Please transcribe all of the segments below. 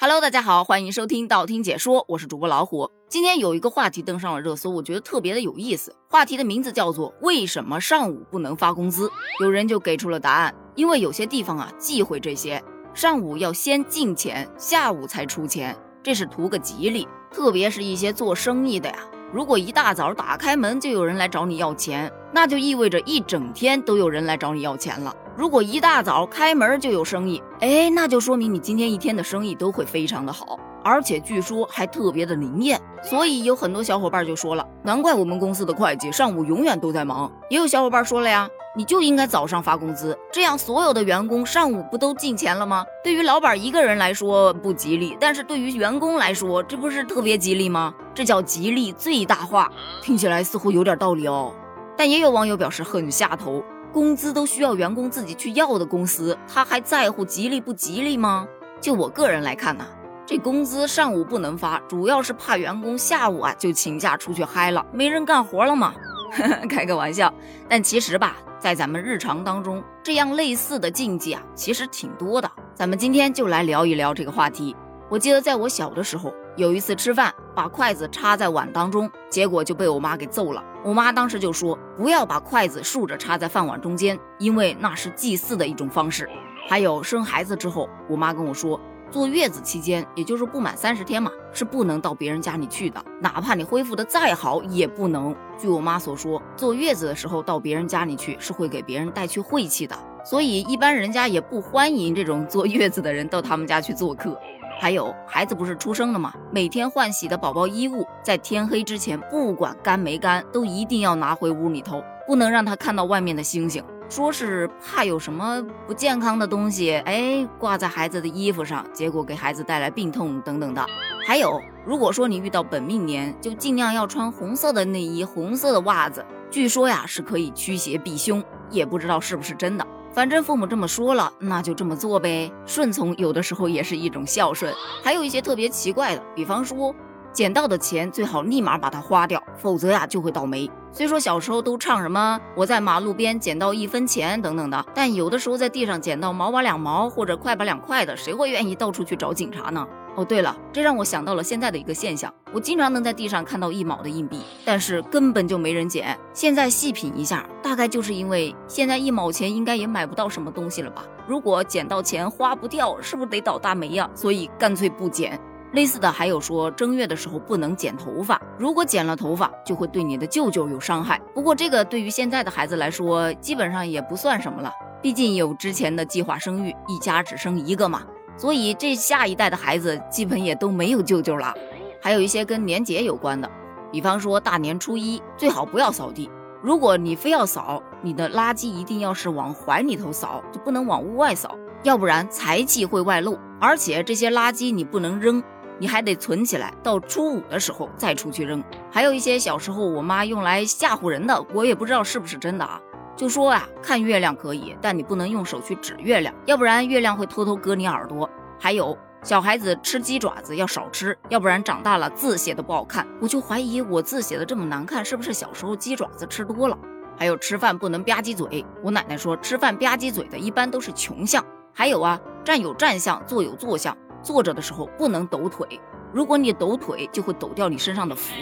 Hello，大家好，欢迎收听道听解说，我是主播老虎。今天有一个话题登上了热搜，我觉得特别的有意思。话题的名字叫做“为什么上午不能发工资”。有人就给出了答案，因为有些地方啊忌讳这些，上午要先进钱，下午才出钱，这是图个吉利。特别是一些做生意的呀。如果一大早打开门就有人来找你要钱，那就意味着一整天都有人来找你要钱了。如果一大早开门就有生意，哎，那就说明你今天一天的生意都会非常的好，而且据说还特别的灵验。所以有很多小伙伴就说了，难怪我们公司的会计上午永远都在忙。也有小伙伴说了呀。你就应该早上发工资，这样所有的员工上午不都进钱了吗？对于老板一个人来说不吉利，但是对于员工来说，这不是特别吉利吗？这叫吉利最大化，听起来似乎有点道理哦。但也有网友表示很下头，工资都需要员工自己去要的公司，他还在乎吉利不吉利吗？就我个人来看呢，这工资上午不能发，主要是怕员工下午啊就请假出去嗨了，没人干活了嘛。开个玩笑，但其实吧。在咱们日常当中，这样类似的禁忌啊，其实挺多的。咱们今天就来聊一聊这个话题。我记得在我小的时候，有一次吃饭，把筷子插在碗当中，结果就被我妈给揍了。我妈当时就说：“不要把筷子竖着插在饭碗中间，因为那是祭祀的一种方式。”还有生孩子之后，我妈跟我说。坐月子期间，也就是不满三十天嘛，是不能到别人家里去的，哪怕你恢复的再好，也不能。据我妈所说，坐月子的时候到别人家里去，是会给别人带去晦气的，所以一般人家也不欢迎这种坐月子的人到他们家去做客。还有，孩子不是出生了吗？每天换洗的宝宝衣物，在天黑之前，不管干没干，都一定要拿回屋里头，不能让他看到外面的星星。说是怕有什么不健康的东西，哎，挂在孩子的衣服上，结果给孩子带来病痛等等的。还有，如果说你遇到本命年，就尽量要穿红色的内衣、红色的袜子。据说呀，是可以驱邪避凶，也不知道是不是真的。反正父母这么说了，那就这么做呗。顺从有的时候也是一种孝顺。还有一些特别奇怪的，比方说。捡到的钱最好立马把它花掉，否则呀就会倒霉。虽说小时候都唱什么我在马路边捡到一分钱等等的，但有的时候在地上捡到毛把两毛或者块把两块的，谁会愿意到处去找警察呢？哦，对了，这让我想到了现在的一个现象，我经常能在地上看到一毛的硬币，但是根本就没人捡。现在细品一下，大概就是因为现在一毛钱应该也买不到什么东西了吧？如果捡到钱花不掉，是不是得倒大霉呀？所以干脆不捡。类似的还有说正月的时候不能剪头发，如果剪了头发就会对你的舅舅有伤害。不过这个对于现在的孩子来说，基本上也不算什么了，毕竟有之前的计划生育，一家只生一个嘛，所以这下一代的孩子基本也都没有舅舅了。还有一些跟年节有关的，比方说大年初一最好不要扫地，如果你非要扫，你的垃圾一定要是往怀里头扫，就不能往屋外扫，要不然财气会外露，而且这些垃圾你不能扔。你还得存起来，到初五的时候再出去扔。还有一些小时候我妈用来吓唬人的，我也不知道是不是真的啊。就说啊，看月亮可以，但你不能用手去指月亮，要不然月亮会偷偷割你耳朵。还有小孩子吃鸡爪子要少吃，要不然长大了字写的不好看。我就怀疑我字写的这么难看，是不是小时候鸡爪子吃多了？还有吃饭不能吧唧嘴，我奶奶说吃饭吧唧嘴的一般都是穷相。还有啊，站有站相，坐有坐相。坐着的时候不能抖腿，如果你抖腿，就会抖掉你身上的福。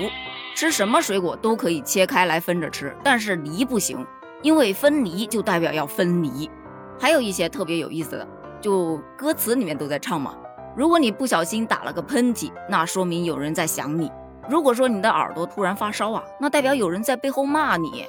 吃什么水果都可以切开来分着吃，但是梨不行，因为分离就代表要分离。还有一些特别有意思的，就歌词里面都在唱嘛。如果你不小心打了个喷嚏，那说明有人在想你；如果说你的耳朵突然发烧啊，那代表有人在背后骂你；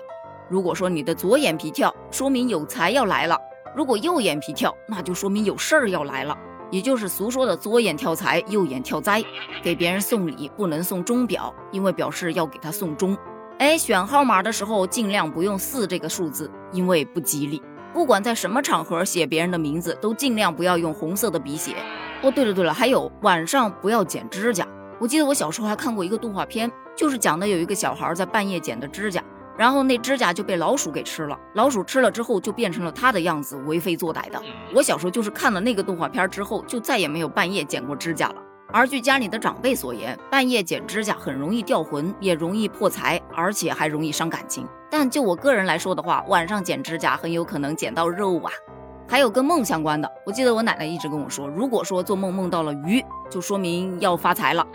如果说你的左眼皮跳，说明有财要来了；如果右眼皮跳，那就说明有事儿要来了。也就是俗说的左眼跳财，右眼跳灾。给别人送礼不能送钟表，因为表示要给他送钟。哎，选号码的时候尽量不用四这个数字，因为不吉利。不管在什么场合写别人的名字，都尽量不要用红色的笔写。哦，对了对了，还有晚上不要剪指甲。我记得我小时候还看过一个动画片，就是讲的有一个小孩在半夜剪的指甲。然后那指甲就被老鼠给吃了，老鼠吃了之后就变成了他的样子，为非作歹的。我小时候就是看了那个动画片之后，就再也没有半夜剪过指甲了。而据家里的长辈所言，半夜剪指甲很容易掉魂，也容易破财，而且还容易伤感情。但就我个人来说的话，晚上剪指甲很有可能剪到肉啊。还有跟梦相关的，我记得我奶奶一直跟我说，如果说做梦梦到了鱼，就说明要发财了；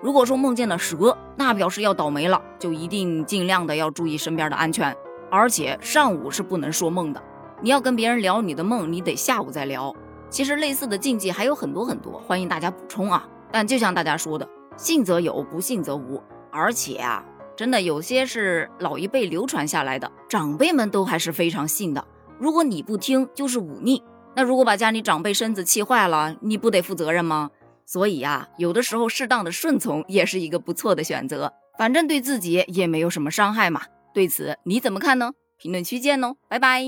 如果说梦见了蛇，那表示要倒霉了，就一定尽量的要注意身边的安全。而且上午是不能说梦的，你要跟别人聊你的梦，你得下午再聊。其实类似的禁忌还有很多很多，欢迎大家补充啊。但就像大家说的，信则有，不信则无。而且啊，真的有些是老一辈流传下来的，长辈们都还是非常信的。如果你不听，就是忤逆。那如果把家里长辈身子气坏了，你不得负责任吗？所以啊，有的时候适当的顺从也是一个不错的选择，反正对自己也没有什么伤害嘛。对此你怎么看呢？评论区见哦，拜拜。